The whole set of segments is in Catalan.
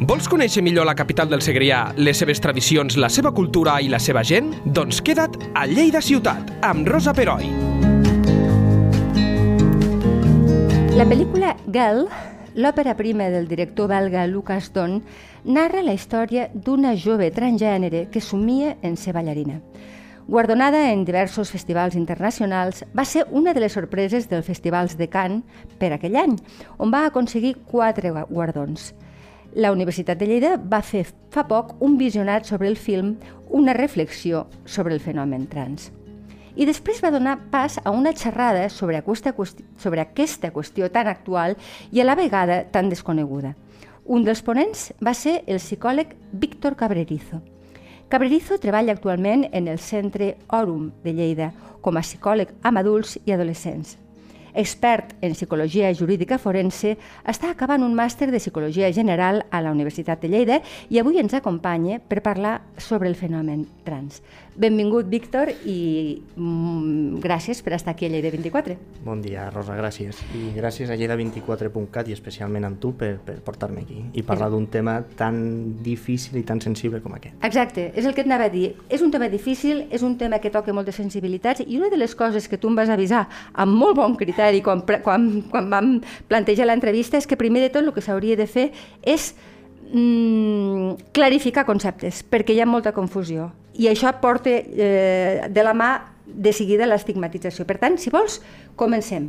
Vols conèixer millor la capital del Segrià, les seves tradicions, la seva cultura i la seva gent? Doncs queda't a Lleida Ciutat, amb Rosa Peroi. La pel·lícula Girl, l'òpera prima del director belga Lucas Don, narra la història d'una jove transgènere que somia en ser ballarina. Guardonada en diversos festivals internacionals, va ser una de les sorpreses dels festivals de Cannes per aquell any, on va aconseguir quatre guardons. La Universitat de Lleida va fer fa poc un visionat sobre el film, una reflexió sobre el fenomen trans. I després va donar pas a una xerrada sobre aquesta, qüestió, sobre aquesta qüestió tan actual i a la vegada tan desconeguda. Un dels ponents va ser el psicòleg Víctor Cabrerizo. Cabrerizo treballa actualment en el Centre Òrum de Lleida com a psicòleg amb adults i adolescents. Expert en psicologia jurídica forense, està acabant un màster de psicologia general a la Universitat de Lleida i avui ens acompanya per parlar sobre el fenomen trans. Benvingut, Víctor, i mm, gràcies per estar aquí a Lleida 24. Bon dia, Rosa, gràcies. I gràcies a lleida24.cat i especialment a tu per, per portar-me aquí i parlar d'un tema tan difícil i tan sensible com aquest. Exacte, és el que et anava a dir. És un tema difícil, és un tema que toca moltes sensibilitats i una de les coses que tu em vas avisar amb molt bon criteri quan, quan, quan vam plantejar l'entrevista és que primer de tot el que s'hauria de fer és mm, clarificar conceptes, perquè hi ha molta confusió. I això porta eh, de la mà de seguida l'estigmatització. Per tant, si vols, comencem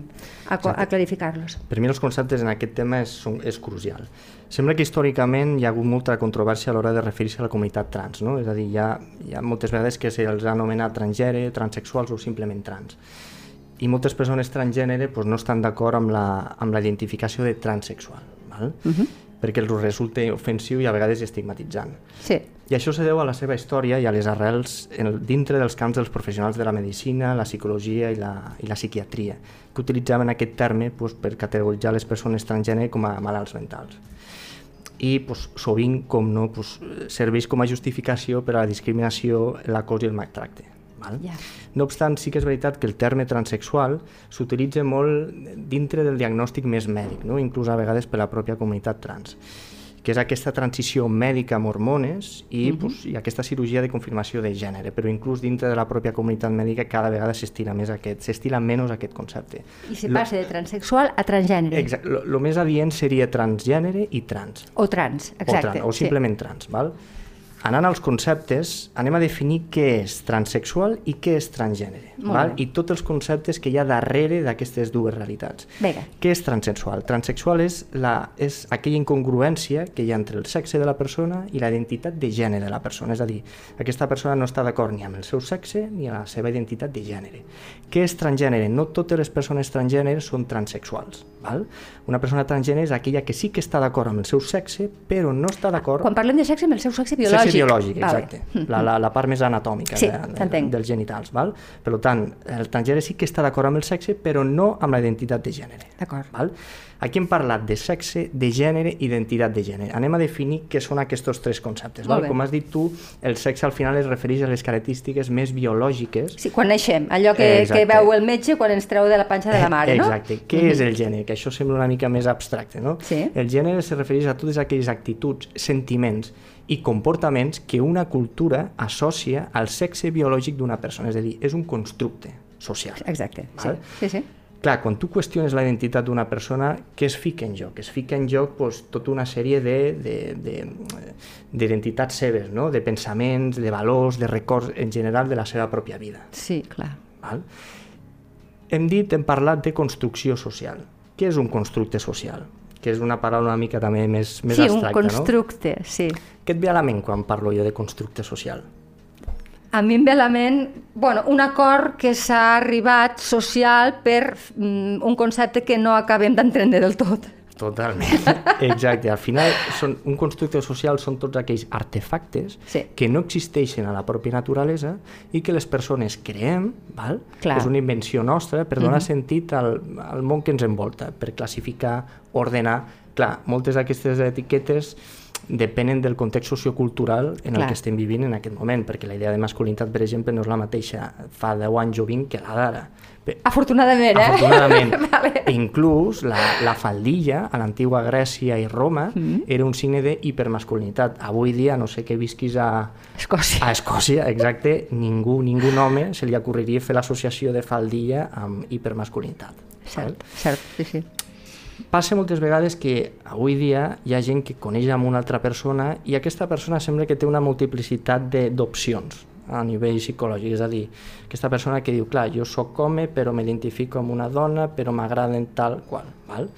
a, a clarificar-los. Per mi els conceptes en aquest tema és, és crucial. Sembla que històricament hi ha hagut molta controvèrsia a l'hora de referir-se a la comunitat trans, no? és a dir, hi ha, hi ha moltes vegades que se'ls ha anomenat transgènere, transexuals o simplement trans. I moltes persones transgènere pues, no estan d'acord amb, la, amb la identificació de transexual. Val? Uh -huh perquè els resulta ofensiu i a vegades estigmatitzant. Sí. I això se deu a la seva història i a les arrels en el, dintre dels camps dels professionals de la medicina, la psicologia i la, i la psiquiatria, que utilitzaven aquest terme pues, per categoritzar les persones transgènere com a malalts mentals. I pues, sovint, com no, pues, serveix com a justificació per a la discriminació, l'acos i el maltracte. Val? Yeah. No obstant, sí que és veritat que el terme transexual s'utilitza molt dintre del diagnòstic més mèdic, no? inclús a vegades per la pròpia comunitat trans que és aquesta transició mèdica amb hormones i, uh -huh. pues, i aquesta cirurgia de confirmació de gènere, però inclús dintre de la pròpia comunitat mèdica cada vegada s'estila més aquest, s'estila menys aquest concepte. I se passa de transexual a transgènere. Exacte, el més adient seria transgènere i trans. O trans, exacte. O, trans, o simplement sí. trans, val? Anant als conceptes, anem a definir què és transexual i què és transgènere, val? i tots els conceptes que hi ha darrere d'aquestes dues realitats. Vinga. Què és transexual? Transexual és, la, és aquella incongruència que hi ha entre el sexe de la persona i la identitat de gènere de la persona, és a dir, aquesta persona no està d'acord ni amb el seu sexe ni amb la seva identitat de gènere. Què és transgènere? No totes les persones transgènere són transexuals. Val? Una persona transgènere és aquella que sí que està d'acord amb el seu sexe, però no està d'acord... Quan parlem de sexe, amb el seu sexe biològic Sexe biològic, exacte. Vale. La, la, la part més anatòmica sí, de, de, dels genitals. Val? Per tant, el transgènere sí que està d'acord amb el sexe, però no amb la identitat de gènere. D'acord. Aquí hem parlat de sexe, de gènere i identitat de gènere. Anem a definir què són aquests tres conceptes. Val? Com has dit tu, el sexe al final es refereix a les característiques més biològiques. Sí, quan naixem, allò que, que veu el metge quan ens treu de la panxa de la mare, no? Exacte. Què mm -hmm. és el gènere? Que això sembla una mica més abstracte, no? Sí. El gènere se refereix a totes aquelles actituds, sentiments i comportaments que una cultura associa al sexe biològic d'una persona. És a dir, és un constructe social. Exacte, val? sí, sí. sí clar, quan tu qüestiones la identitat d'una persona, què es fica en joc? Es fica en joc pues, tota una sèrie d'identitats de, de, seves, no? de pensaments, de valors, de records en general de la seva pròpia vida. Sí, clar. Val? Hem dit, hem parlat de construcció social. Què és un constructe social? Que és una paraula una mica també més, més sí, abstracta, no? Sí, un constructe, no? sí. Què et ve a la ment quan parlo jo de constructe social? a mi em ve a la ment bueno, un acord que s'ha arribat social per mm, un concepte que no acabem d'entendre del tot. Totalment, exacte. Al final, són, un constructe social són tots aquells artefactes sí. que no existeixen a la pròpia naturalesa i que les persones creem, val? Clar. és una invenció nostra per donar uh Mhm. -huh. sentit al, al món que ens envolta, per classificar, ordenar... Clar, moltes d'aquestes etiquetes depenen del context sociocultural en Clar. el que estem vivint en aquest moment, perquè la idea de masculinitat, per exemple, no és la mateixa fa 10 anys o 20 que la d'ara. Afortunadament, eh? Afortunadament. vale. Inclús la, la faldilla a l'antiga Grècia i Roma mm. era un signe d'hipermasculinitat. Avui dia, no sé que visquis a, Escòcia. a Escòcia, exacte, ningú, ningú home se li ocorreria fer l'associació de faldilla amb hipermasculinitat. val? Cert, cert, sí, sí. Passa moltes vegades que avui dia hi ha gent que coneix amb una altra persona i aquesta persona sembla que té una multiplicitat de- d'opcions a nivell psicològic, és a dir, aquesta persona que diu, clar, jo sóc home però m'identifico amb una dona però m'agraden tal qual, val?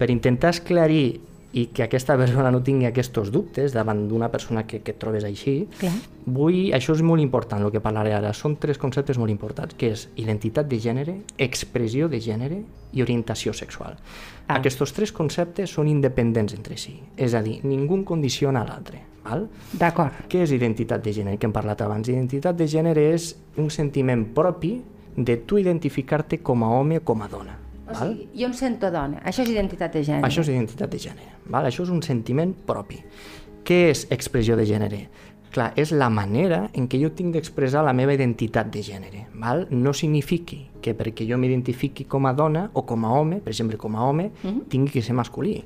Per intentar esclarir i que aquesta persona no tingui aquests dubtes davant d'una persona que, que et trobes així, Clar. vull, això és molt important, el que parlaré ara. Són tres conceptes molt importants, que és identitat de gènere, expressió de gènere i orientació sexual. Ah. Aquests tres conceptes són independents entre si, és a dir, ningú condiciona l'altre. Val? D'acord. Què és identitat de gènere, que hem parlat abans? Identitat de gènere és un sentiment propi de tu identificar-te com a home o com a dona. O val? sigui, jo em sento dona. Això és identitat de gènere. Això és identitat de gènere. Val? Això és un sentiment propi. Què és expressió de gènere? Clar, és la manera en què jo tinc d'expressar la meva identitat de gènere. Val? No signifiqui que perquè jo m'identifiqui com a dona o com a home, per exemple, com a home, mm -hmm. tingui que ser masculí.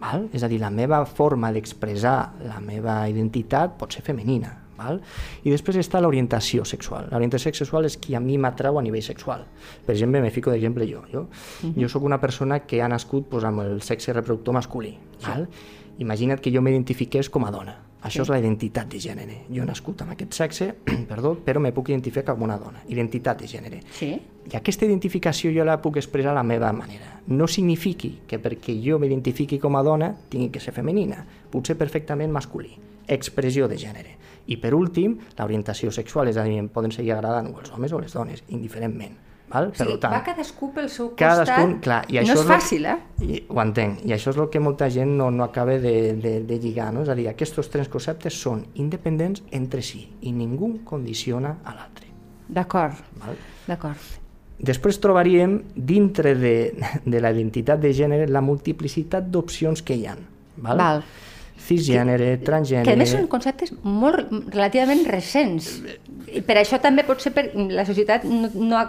Val? És a dir, la meva forma d'expressar la meva identitat pot ser femenina. Val? I després està l'orientació sexual. L'orientació sexual és qui a mi m'atrau a nivell sexual. Per exemple, me fico d'exemple jo. Jo, uh -huh. jo sóc una persona que ha nascut pues, amb el sexe reproductor masculí. Val? Imagina't que jo m'identifiqués com a dona. Això és la identitat de gènere. Jo he nascut amb aquest sexe, perdó, però me puc identificar com una dona. Identitat de gènere. Sí? I aquesta identificació jo la puc expressar a la meva manera. No signifiqui que perquè jo m'identifiqui com a dona tingui que ser femenina. Pot ser perfectament masculí. Expressió de gènere. I per últim, l'orientació sexual, és a dir, poden seguir agradant o els homes o les dones, indiferentment. Val? O sigui, va cadascú pel seu cadascun, costat. clar, i no això és lo- fàcil, eh? I, ho entenc, i això és el que molta gent no, no acaba de, de, de lligar, no? és a dir, aquests tres conceptes són independents entre si i ningú condiciona a l'altre. D'acord, d'acord. Després trobaríem, dintre de, de la identitat de gènere, la multiplicitat d'opcions que hi ha. Val? Val. Cisgènere, transgènere... Que a més són conceptes molt relativament recents. I per això també pot ser per la societat no, no ha,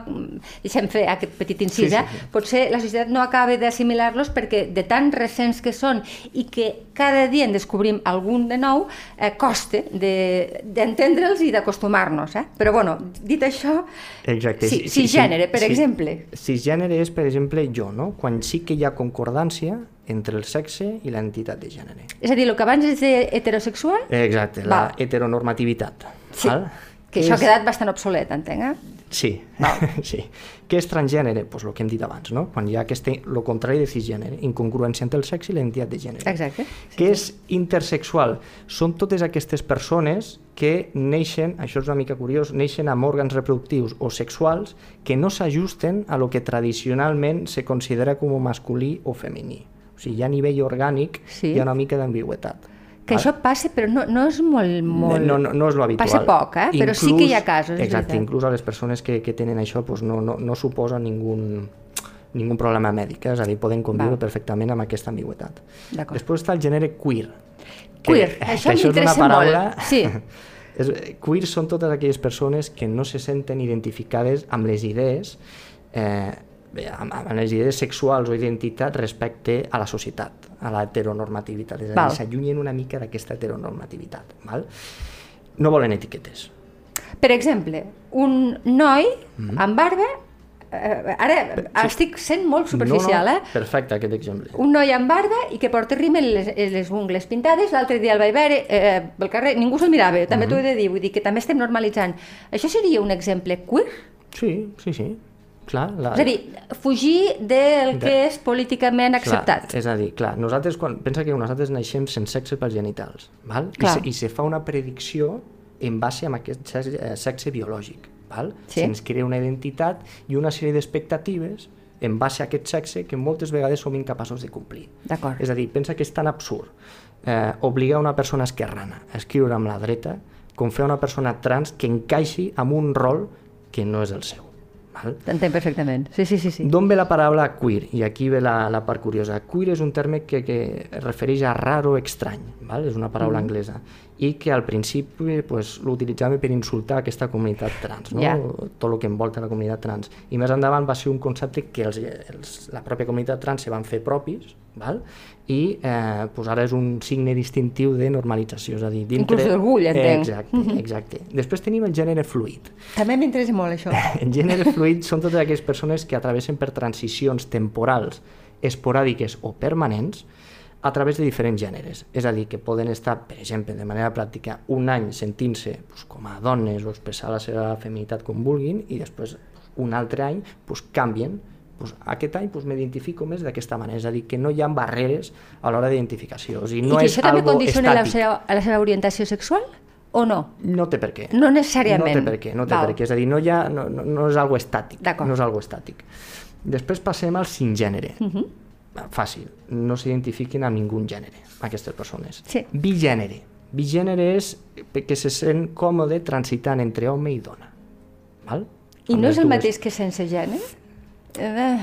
deixem fer aquest petit incís, Sí, sí, eh? sí. potser la societat no acaba d'assimilar-los perquè de tan recents que són i que cada dia en descobrim algun de nou, eh, costa de- d'entendre'ls i d'acostumar-nos. Eh? Però bueno, dit això, Exacte. Sí, cisgènere, per exemple. Cisgènere és, per exemple, jo, no? quan sí que hi ha concordància entre el sexe i l'entitat de gènere. és a dir, el que abans és de heterosexual, Exacte, la Val. heteronormativitat. sí, val? que això ha quedat bastant obsolet, entenc, eh? Sí, sí. Què és transgènere? Pues el que hem dit abans, no? Quan hi ha aquest, el contrari de cisgènere, incongruència entre el sexe i l'identitat de gènere. Exacte. Què és intersexual? Són totes aquestes persones que neixen, això és una mica curiós, neixen amb òrgans reproductius o sexuals que no s'ajusten a lo que tradicionalment se considera com masculí o femení. O sigui, ja a nivell orgànic Sí. hi ha una mica d'ambigüetat. Que això passa, però no, no és molt... molt... No, no, no és lo habitual. Passa poc, eh? Però sí que hi ha casos, Exacte, inclús a les persones que, que tenen això pues no, no, no suposa ningú, ningú problema mèdic, eh? és a dir, poden conviure Val. perfectament amb aquesta ambigüetat. Després està el gènere queer. Queer, això una m'interessa paraula... molt, sí. és, queer són totes aquelles persones que no se senten identificades amb les idees eh, bé, amb, amb les idees sexuals o identitat respecte a la societat, a la heteronormativitat, és a dir, s'allunyen una mica d'aquesta heteronormativitat. Val? No volen etiquetes. Per exemple, un noi Mhm. amb barba... Eh, ara estic sent molt superficial, no, no, eh? Perfecte, aquest exemple. Un noi amb barba i que porta rímel les, les ungles pintades, l'altre dia el vaig veure eh, pel carrer, ningú se'l mirava, també Mhm. t'ho he de dir, vull dir que també estem normalitzant. Això seria un exemple queer? Sí, sí, sí. Clar, la... És a dir, fugir del De- que és políticament acceptat. Clar, és a dir, clar, nosaltres, quan, pensa que nosaltres naixem sense sexe pels genitals, val? I, Clar. se, i se fa una predicció en base a aquest sexe, eh, sexe biològic. Val? Sí. Se'ns crea una identitat i una sèrie d'expectatives en base a aquest sexe que moltes vegades som incapaços de complir. És a dir, pensa que és tan absurd eh, obligar una persona esquerrana a escriure amb la dreta com fer una persona trans que encaixi amb un rol que no és el seu. T'entenc perfectament. Sí, sí, sí. sí. D'on ve la paraula queer? I aquí ve la, la part curiosa. Queer és un terme que, que es refereix a raro estrany, val? és una paraula mm. anglesa, i que al principi pues, l'utilitzàvem per insultar aquesta comunitat trans, no? Ja. tot el que envolta la comunitat trans. I més endavant va ser un concepte que els, els, la pròpia comunitat trans se van fer propis, val? I eh, pues ara és un signe distintiu de normalització, és a dir, dintre... Inclús d'orgull, entenc. Exacte, exacte. Després tenim el gènere fluid. També m'interessa molt això. El gènere fluid són totes aquelles persones que atravessen per transicions temporals, esporàdiques o permanents a través de diferents gèneres. És a dir, que poden estar, per exemple, de manera pràctica, un any sentint-se pues, com a dones o expressar la seva feminitat com vulguin i després un altre any pues, canvien pues, aquest any pues, m'identifico més d'aquesta manera, és a dir, que no hi ha barreres a l'hora d'identificació. O sigui, no I que és això també condiciona la seva, a la seva orientació sexual o no? No té per què. No necessàriament. No té per què, no té Val. per què. És a dir, no, hi ha, no, no, no és algo estàtic. No és algo estàtic. Després passem al singènere. Uh Mhm. -huh. Fàcil. No s'identifiquen amb ningú gènere, aquestes persones. Sí. Bigènere. Bigènere és que se sent còmode transitant entre home i dona. Val? I Amb no és el dues. mateix que sense gènere? Eh,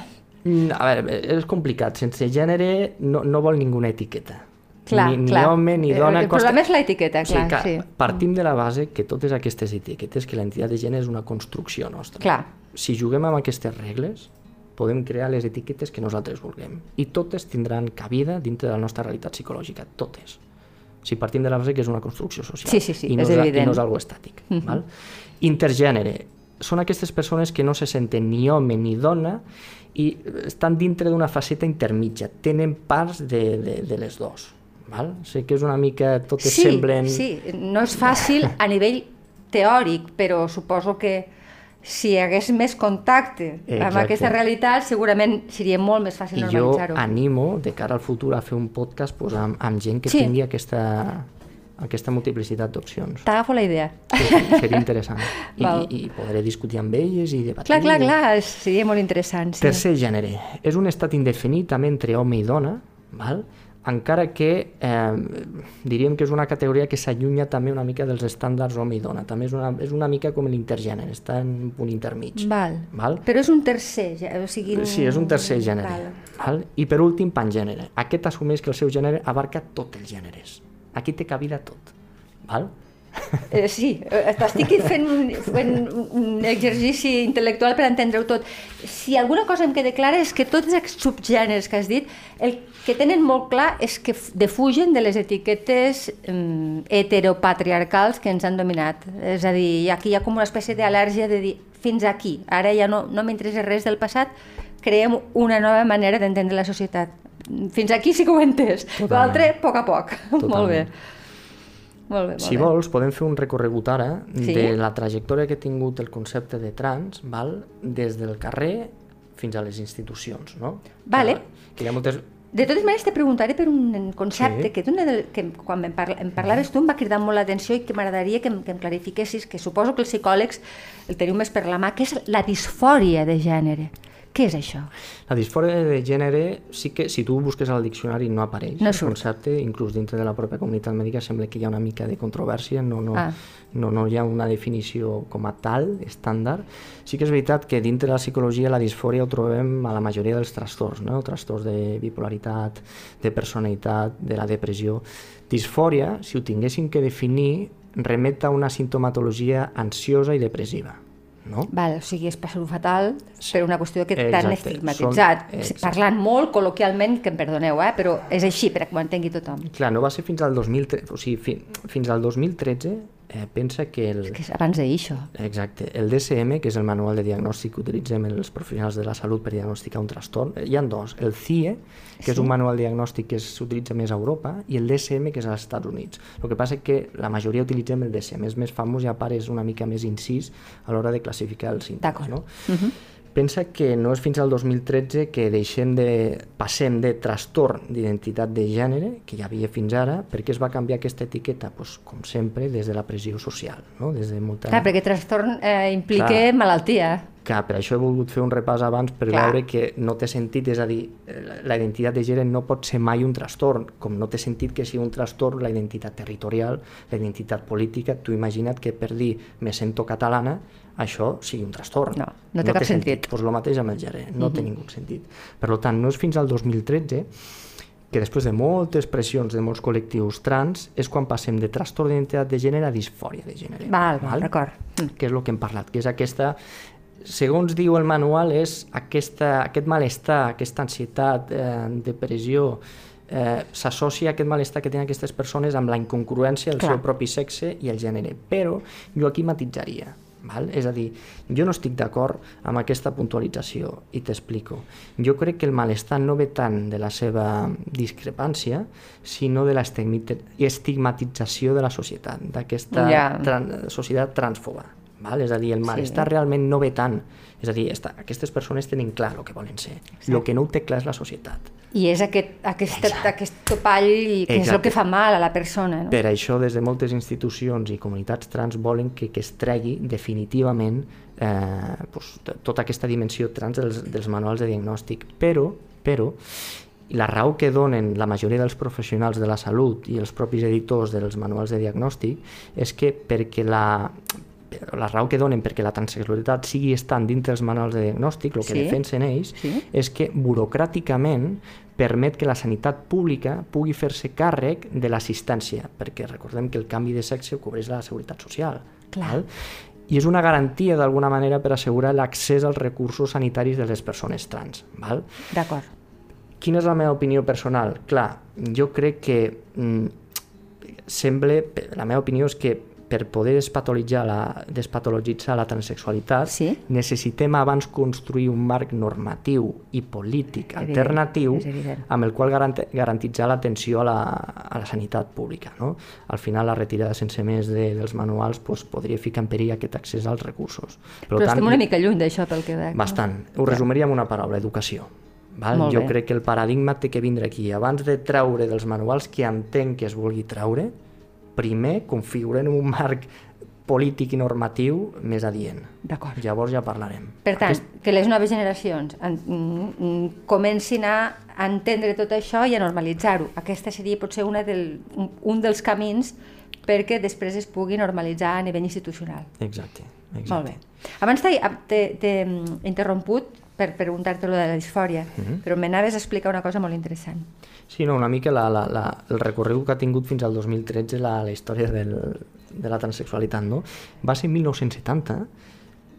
Mm, A veure, és complicat. Sense gènere no, no vol ninguna etiqueta. clar, ni, clar. ni home ni Eh, dona. El problema és l'etiqueta, clar, clar, sí. Partim de la base que totes aquestes etiquetes, que l'entitat de gènere és una construcció nostra. Clar. Si juguem amb aquestes regles, podem crear les etiquetes que nosaltres vulguem. I totes tindran cabida dintre de la nostra realitat psicològica, totes. Si partim de la base que és una construcció social. Sí, sí, sí, i no és és, evident. I no és algo estàtic. val? Intergènere. Són aquestes persones que no se senten ni home ni dona i estan dintre d'una faceta intermitja. Tenen parts de, de, de les dos. Val? Sé que és una mica... Totes Sí, semblen... sí, no és fàcil a nivell teòric, però suposo que si hi hagués més contacte amb Exacte. aquesta realitat, segurament seria molt més fàcil I jo normalitzar-ho. animo de cara al futur a fer un podcast pues, amb, amb gent que Sí. tingui aquesta, aquesta multiplicitat d'opcions. T'agafo la idea. Sí, seria interessant. I, Val. I podré discutir amb elles i debatir. Clar, clar, clar, seria molt interessant. Sí. Tercer gènere. És un estat indefinit també entre home i dona, val? encara que eh, diríem que és una categoria que s'allunya també una mica dels estàndards home i dona. També és una, és una mica com l'intergènere, està en un punt intermig. Val. Val? Però és un tercer, o sigui... Sí, és un tercer gènere. Val. Val? I per últim, pangènere. Aquest assumeix que el seu gènere abarca tots els gèneres. Aquí té cabida tot. Val? Eh, sí, eh, estic fent un, fent un exercici intel·lectual per entendre-ho tot. Si alguna cosa em queda clara és que tots els subgèneres que has dit, el que tenen molt clar és que defugen de les etiquetes um, heteropatriarcals que ens han dominat. És a dir, aquí hi ha com una espècie d'al·lèrgia de dir fins aquí, ara ja no, no m'interessa res del passat, creem una nova manera d'entendre la societat. Fins aquí sí que ho he entès. L'altre, a poc a poc. Molt bé. Molt bé, molt Si bé. vols, podem fer un recorregut ara Sí. de la trajectòria que ha tingut el concepte de trans val? des del carrer fins a les institucions. No? Vale. Que, que hi ha moltes... De totes maneres, te preguntaré per un concepte Sí. que, del, que quan em, parla, em parlaves tu em va cridar molt l'atenció i que m'agradaria que, em- que em clarifiquessis, que suposo que els psicòlegs el teniu més per la mà, que és la disfòria de gènere. Què és això? La disfòria de gènere, sí que si tu busques al diccionari no apareix No el surt. concepte, inclús dintre de la pròpia comunitat mèdica sembla que hi ha una mica de controvèrsia, no, no, Ah. no, no hi ha una definició com a tal, estàndard. Sí que és veritat que dintre de la psicologia la disfòria ho trobem a la majoria dels trastorns, no? trastorns de bipolaritat, de personalitat, de la depressió. Disfòria, si ho tinguéssim que definir, remet a una sintomatologia ansiosa i depressiva. No? Val, o sigui, és passar-ho fatal per una qüestió que t'han estigmatitzat. exacte. Parlant molt col·loquialment, que em perdoneu, eh? però és així, per que ho entengui tothom. Clar, no va ser fins al 2013, o sigui, fi, fins al 2013 eh, pensa que el, Que és abans d'ahir, això. exacte, el DSM, que és el manual de diagnòstic que utilitzem els professionals de la salut per diagnosticar un trastorn, eh, hi han dos, el CIE, que és un manual diagnòstic que s'utilitza més a Europa, i el DSM, que és als Estats Units. El que passa és que la majoria utilitzem el DSM, és més famós i a part és una mica més incís a l'hora de classificar els símptomes. D'acord. No? Uh -huh. Pensa que no és fins al 2013 que deixem de, passem de trastorn d'identitat de gènere, que hi havia fins ara, perquè es va canviar aquesta etiqueta, pues, com sempre, des de la pressió social, no? des de molta... Clar, perquè trastorn eh, implica Clar. malaltia. Que per això he volgut fer un repàs abans per Clar. veure que no té sentit, és a dir, eh, la identitat de gènere no pot ser mai un trastorn, com no té sentit que sigui un trastorn la identitat territorial, la identitat política, tu imagina't que per dir me sento catalana, això sigui un trastorn. No, no té cap sentit. Doncs el mateix amb el gènere, no té ningú sentit. Per tant, no és fins al 2013 que després de moltes pressions de molts col·lectius trans és quan passem de trastorn d'identitat de gènere a disfòria de gènere. Val, val, d'acord. Que és el que hem parlat, que és aquesta segons diu el manual, és aquesta, aquest malestar, aquesta ansietat, eh, depressió, eh, s'associa aquest malestar que tenen aquestes persones amb la incongruència del Clar. seu propi sexe i el gènere. Però jo aquí matitzaria. Val? És a dir, jo no estic d'acord amb aquesta puntualització i t'explico. Jo crec que el malestar no ve tant de la seva discrepància, sinó de la estigmit- estigmatització de la societat, d'aquesta Ja. tran societat transfoba. Val? És a dir, el malestar sí. realment no ve tant. És a dir, esta, aquestes persones tenen clar el que volen ser. El que no ho té clar és la societat. I és aquest, aquest, aquest topall que és el Exacte. que fa mal a la persona. No? Per això, des de moltes institucions i comunitats trans volen que, que es tregui definitivament eh, pues, tota aquesta dimensió trans dels, dels manuals de diagnòstic. Però, però, la raó que donen la majoria dels professionals de la salut i els propis editors dels manuals de diagnòstic és que perquè la, la raó que donen perquè la transsexualitat sigui estant dintre els manuals de diagnòstic, el que Sí. defensen ells, Sí. és que burocràticament permet que la sanitat pública pugui fer-se càrrec de l'assistència, perquè recordem que el canvi de sexe ho cobreix la Seguretat Social. Clar. Val? I és una garantia, d'alguna manera, per assegurar l'accés als recursos sanitaris de les persones trans. D'acord. Quina és la meva opinió personal? Clar, jo crec que mm, sembla, la meva opinió és que per poder despatologitzar la, despatologitzar la transsexualitat Sí. necessitem abans construir un marc normatiu i polític Evident, alternatiu amb el qual garant, garantitzar l'atenció a, la, a la sanitat pública. No? Al final, la retirada sense més de, dels manuals pues, podria ficar en perill aquest accés als recursos. Per Però estem una mica lluny d'això pel que veig. no? Bastant. Ho resumiria amb una paraula, educació. Val? Jo crec que el paradigma té que vindre aquí. Abans de treure dels manuals que entenc que es vulgui treure, primer configurem un marc polític i normatiu més adient. D'acord. Llavors ja parlarem. Per tant, que les noves generacions en, mm, mm, comencin a entendre tot això i a normalitzar-ho. Aquesta seria potser una del, un, dels camins perquè després es pugui normalitzar a nivell institucional. Exacte. exacte. Molt bé. Abans t'he interromput per preguntar-te lo de la disfòria, Mhm. però me n'anaves a explicar una cosa molt interessant. Sí, no, una mica la, la, la, el recorregut que ha tingut fins al 2013 la, la història del, de la transsexualitat, no? Va ser 1970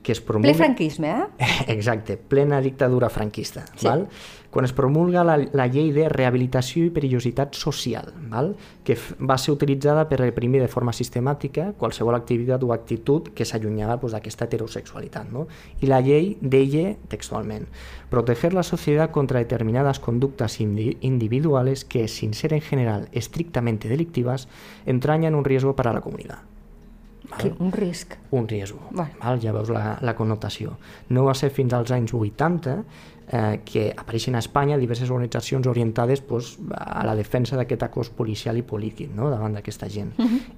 que es promulga... Ple franquisme, eh? Exacte, plena dictadura franquista. Sí. Val? Quan es promulga la, la llei de rehabilitació i perillositat social, val? que va ser utilitzada per reprimir de forma sistemàtica qualsevol activitat o actitud que s'allunyava pues, d'aquesta heterosexualitat. No? I la llei deia textualment proteger la sociedad contra determinadas conductas indi- individuales que, sin ser en general estrictamente delictivas, entrañan un riesgo para la comunidad. Val? Un risc. un riesgo. Bueno. Val? Ja veus la, la connotació. No va ser fins als anys 80 eh, que apareixen a Espanya diverses organitzacions orientades pues, a la defensa d'aquest acos policial i polític no? davant d'aquesta gent.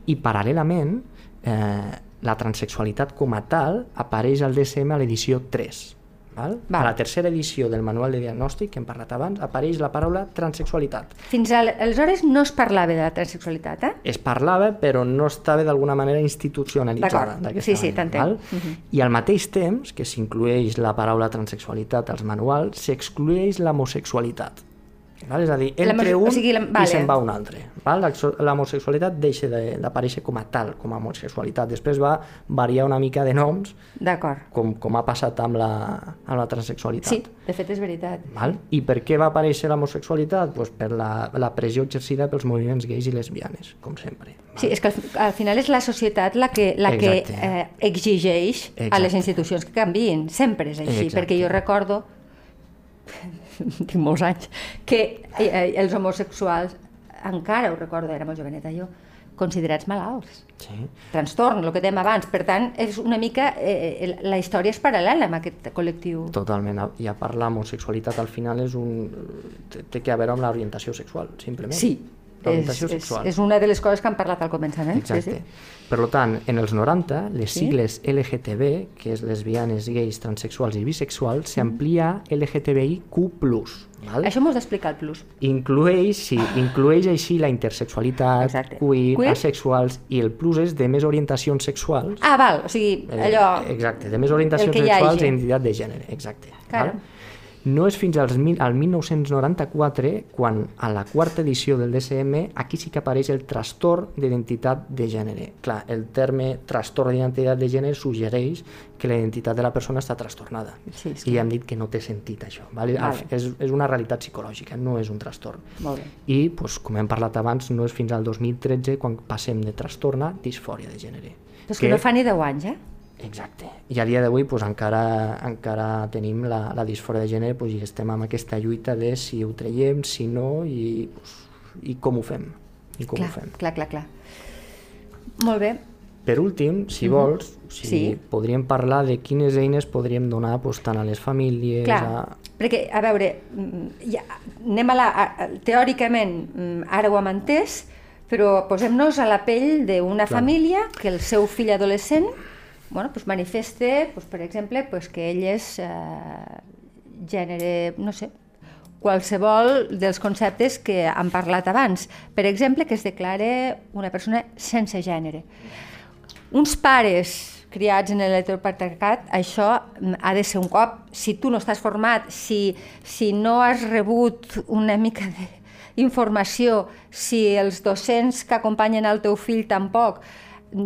I paral·lelament, eh, la transexualitat com a tal apareix al DSM a l'edició 3. Val? Val. A la tercera edició del manual de diagnòstic que hem parlat abans apareix la paraula transexualitat. Fins al, aleshores no es parlava de la transsexualitat, eh? es parlava però no estava d'alguna manera institucionalitzada. D'acord. Sí, sí, t'entenc. val? Mhm. I al mateix temps que s'inclueix la paraula transexualitat als manuals, s'exclueix l'homosexualitat. Val? És a dir, entre un o sigui, la- i vale. se'n va un altre. L'homosexualitat deixa de- d'aparèixer com a tal, com a homosexualitat. Després va variar una mica de noms, com, com ha passat amb la, amb la transexualitat. Sí, de fet és veritat. Val? I per què va aparèixer l'homosexualitat? Pues per la, la pressió exercida pels moviments gais i lesbianes, com sempre. Val? Sí, és que al, al final és la societat la que, la que Exacte. eh, exigeix a Exacte. les institucions que canviïn. Sempre és així, Exacte. perquè jo recordo, tinc molts anys, que eh, els homosexuals, encara ho recordo, era molt joveneta jo, considerats malalts. Sí. Trastorn, el que dèiem abans. Per tant, és una mica... Eh, la història és paral·lela amb aquest col·lectiu. Totalment. I a part, l'homosexualitat al final és un... té- té que veure amb l'orientació sexual, simplement. Sí, l'orientació sexual. és una de les coses que han parlat al començament. Exacte. Sí, sí. Per tant, en els 90, les Sí. sigles LGTB, que és lesbianes, gais, transexuals i bisexuals, Mm. s'amplia LGTBIQ+. Val? Això m'ho has d'explicar el plus. Inclueix, sí, inclueix així la intersexualitat, Exacte. queer, Queer? asexuals i el plus és de més orientacions sexuals. Ah, val, o sigui, Eh, allò... Exacte, de més orientacions sexuals i identitat de gènere, exacte. Claro. Val? No és fins als, mil- al 1994 quan a la quarta edició del DSM aquí sí que apareix el trastorn d'identitat de gènere. Clar, el terme trastorn d'identitat de gènere suggereix que la identitat de la persona està trastornada. Sí, I ja hem dit que no té sentit això. Vale? Vale. És, és una realitat psicològica, no és un trastorn. Molt bé. I, doncs, com hem parlat abans, no és fins al 2013 quan passem de trastorn a disfòria de gènere. Però és que no fa ni 10 anys, eh? Exacte. I a dia d'avui pues, encara, encara tenim la, la disfòria de gènere pues, i estem amb aquesta lluita de si ho traiem, si no i, pues, i com ho fem. I com clar, ho fem. clar, clar, clar. Molt bé. Per últim, si vols, si Sí. podríem parlar de quines eines podríem donar pues, tant a les famílies... Clar, A... perquè, a veure, mm, ja, anem a la... A, teòricament, mm, ara ho hem entès, però posem-nos a la pell d'una família que el seu fill adolescent bueno, pues manifeste, pues, per exemple, pues que ell és eh, gènere, no sé, qualsevol dels conceptes que han parlat abans. Per exemple, que es declare una persona sense gènere. Uns pares criats en l'heteropatriarcat, això ha de ser un cop, si tu no estàs format, si, si no has rebut una mica d'informació, si els docents que acompanyen el teu fill tampoc,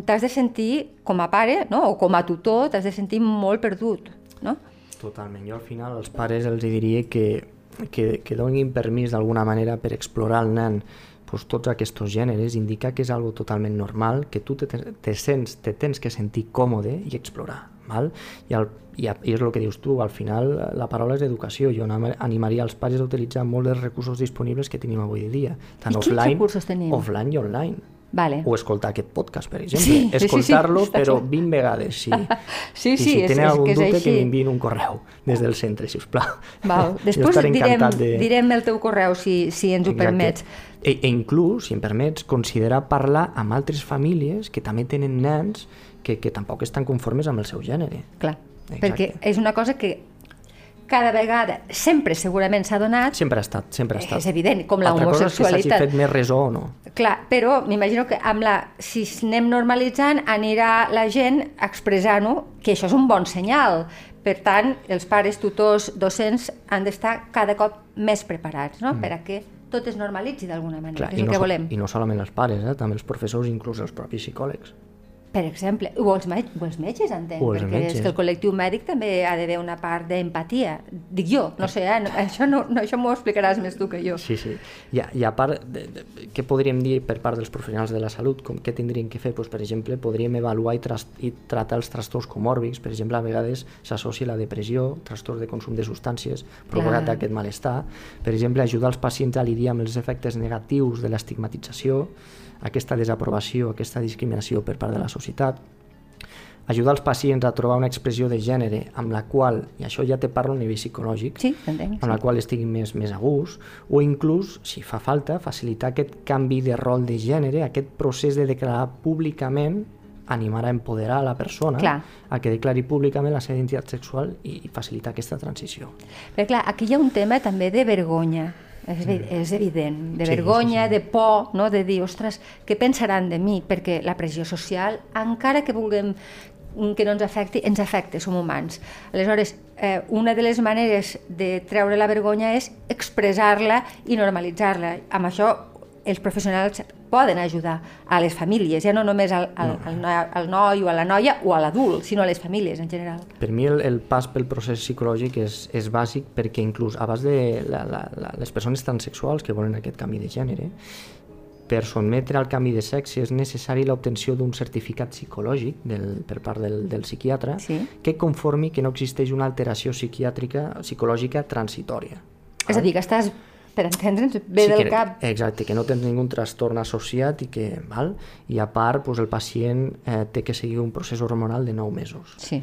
t'has de sentir, com a pare no? o com a tutor, t'has de sentir molt perdut. No? Totalment. Jo al final als pares els diria que, que, que donin permís d'alguna manera per explorar al nen pues, tots aquests gèneres, indicar que és algo totalment normal, que tu te, te, sents, te tens que sentir còmode i explorar. Val? I, el, i, I és el que dius tu, al final la paraula és educació. Jo anima- animaria els pares a utilitzar molts dels recursos disponibles que tenim avui dia, tant I offline, offline i online. Vale. O escoltar aquest podcast, per exemple. Sí, sí, sí, sí, Escoltar-lo, però clar. 20 vegades, sí. Sí, sí, si és- tenen algun és dubte, així. que m'enviïn un correu des del centre, si us plau. Val. Després direm, de... direm el teu correu, si, si ens ho Exacte. permets. E, e inclús, si em permets, considerar parlar amb altres famílies que també tenen nens que, que tampoc estan conformes amb el seu gènere. Clar, Exacte. perquè és una cosa que cada vegada, sempre segurament s'ha donat, Sempre ha estat, sempre ha estat. és evident, com la Altra cosa és que homosexualitat. s'hagi fet més resó o no. Clar, però m'imagino que amb la, si anem normalitzant anirà la gent expressant-ho, que això és un bon senyal. Per tant, els pares, tutors, docents han d'estar cada cop més preparats no? mm. per a que tot es normalitzi d'alguna manera, Clar, és el no, que volem. I no solament els pares, eh? també els professors, inclús els propis psicòlegs. Per exemple, o els, me o els metges, entenc, O els perquè metges. és que el col·lectiu mèdic també ha d'haver una part d'empatia. Dic jo, no sé, eh? no, això, no, no, això m'ho explicaràs més tu que jo. Sí, sí. I, a- i a part, de, de, què podríem dir per part dels professionals de la salut? Com, què tindrien que fer? Pues, per exemple, podríem avaluar i, i tractar els trastorns comòrbics. Per exemple, a vegades s'associa la depressió, trastorns de consum de substàncies, provocat Clar. aquest malestar. Per exemple, ajudar els pacients a lidiar amb els efectes negatius de l'estigmatització, aquesta desaprovació, aquesta discriminació per part de la societat, ajudar els pacients a trobar una expressió de gènere amb la qual, i això ja te parlo a nivell psicològic, Sí, entenc. amb la qual estiguin més, més a gust, o inclús, si fa falta, facilitar aquest canvi de rol de gènere, aquest procés de declarar públicament, animar a empoderar la persona Clar. a que declari públicament la seva identitat sexual i, facilitar aquesta transició. Perquè clar, aquí hi ha un tema també de vergonya, és, és evident, de Sí, vergonya, sí, sí. de por, no? de dir, ostres, què pensaran de mi? Perquè la pressió social, encara que vulguem que no ens afecti, ens afecta, som humans. Aleshores, eh, una de les maneres de treure la vergonya és expressar-la i normalitzar-la. Amb això els professionals poden ajudar a les famílies, ja no només al, al, al, noi- al noi o a la noia o a l'adult, sinó a les famílies en general. Per mi el, el pas pel procés psicològic és, és bàsic perquè inclús abans de la, la, la, les persones transexuals que volen aquest canvi de gènere, per sotmetre al canvi de sexe és necessari l'obtenció d'un certificat psicològic del, per part del, del psiquiatre Sí. que conformi que no existeix una alteració psiquiàtrica psicològica transitòria. És a dir, que estàs, per entendre'ns, bé Sí, del que, cap. Exacte, que no tens ningun trastorn associat i que, val? I a part, doncs, el pacient eh, té que seguir un procés hormonal de 9 mesos. Sí.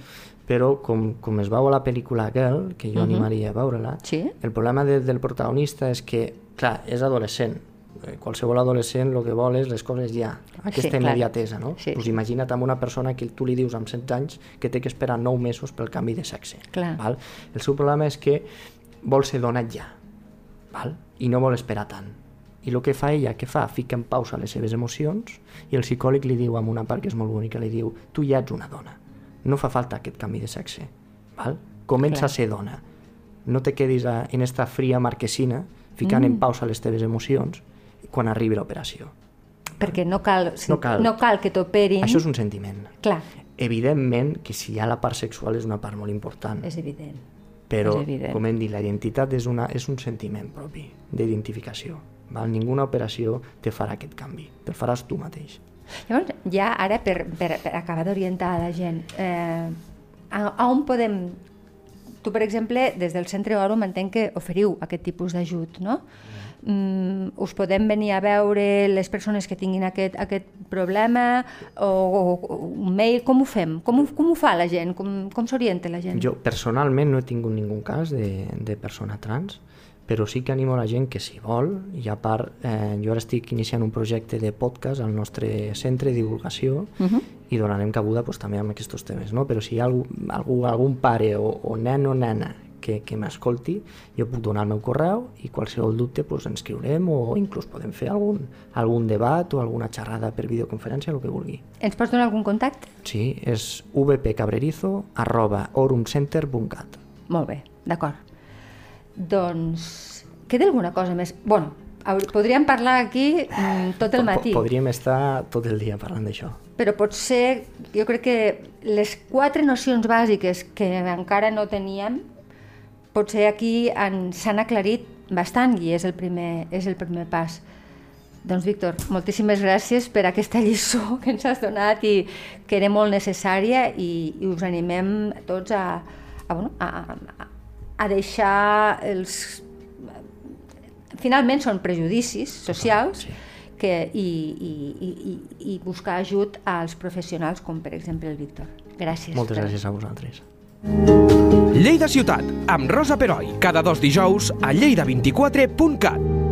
Però, com, com es veu a la pel·lícula Girl, que jo animaria a veure-la, Sí. el problema de, del protagonista és que, clar, és adolescent, eh, qualsevol adolescent el que vol és les coses ja, aquesta clar. immediatesa, no? Sí. Pues imagina't amb una persona que tu li dius amb 16 anys que té que esperar 9 mesos pel canvi de sexe. Clar. Val? El seu problema és que vol ser donat ja, val? i no vol esperar tant. I el que fa ella, què fa? Fica en pausa les seves emocions i el psicòleg li diu amb una part que és molt bonica, li diu tu ja ets una dona, no fa falta aquest canvi de sexe. Val? Comença Clar. a ser dona. No te quedis a, en esta fria marquesina ficant mm. en pausa les teves emocions quan arribi l'operació. Perquè no cal, No cal. no cal que t'operin. Això és un sentiment. Clar, Evidentment que si hi ha la part sexual és una part molt important, és evident. Però, com hem dit, la identitat és, una, és un sentiment propi d'identificació. Ninguna operació te farà aquest canvi, te'l faràs tu mateix. Llavors, ja ara, per, per, per acabar d'orientar la gent, eh, a, a on podem... Tu, per exemple, des del Centre Orum entenc que oferiu aquest tipus d'ajut, no? Mm, us podem venir a veure les persones que tinguin aquest, aquest problema o, o, o un mail, com ho fem? Com com ho fa la gent? Com, com s'orienta la gent? Jo personalment no he tingut ningú cas de, de persona trans, però sí que animo la gent que si vol, i a part, eh, jo ara estic iniciant un projecte de podcast al nostre centre de divulgació Uh -huh. i donarem cabuda pues, també amb aquests temes, no? però si hi ha algú, algú, algun pare o, o nen o nena que, que m'escolti, jo puc donar el meu correu i qualsevol dubte pues, ens escriurem o inclús podem fer algun, algun debat o alguna xerrada per videoconferència, el que vulgui. Ens pots donar algun contacte? Sí, és vpcabrerizo arroba orumcenter.cat. Molt bé, d'acord. Doncs, queda alguna cosa més? bueno, podríem parlar aquí mm, tot el matí, Po- Podríem estar tot el dia parlant d'això. però potser jo crec que les quatre nocions bàsiques que encara no teníem, potser aquí han- s'han aclarit bastant i és el primer, és el primer pas. Doncs, Víctor, moltíssimes gràcies per aquesta lliçó que ens has donat i que era molt necessària i, i us animem tots a, a, bueno, a, a, a deixar els... Finalment són prejudicis socials que, i, i, i, i- buscar ajut als professionals com per exemple el Víctor. Gràcies. Moltes per- gràcies a vosaltres. Lleida Ciutat, amb Rosa Peroi, cada dos dijous a lleida24.cat.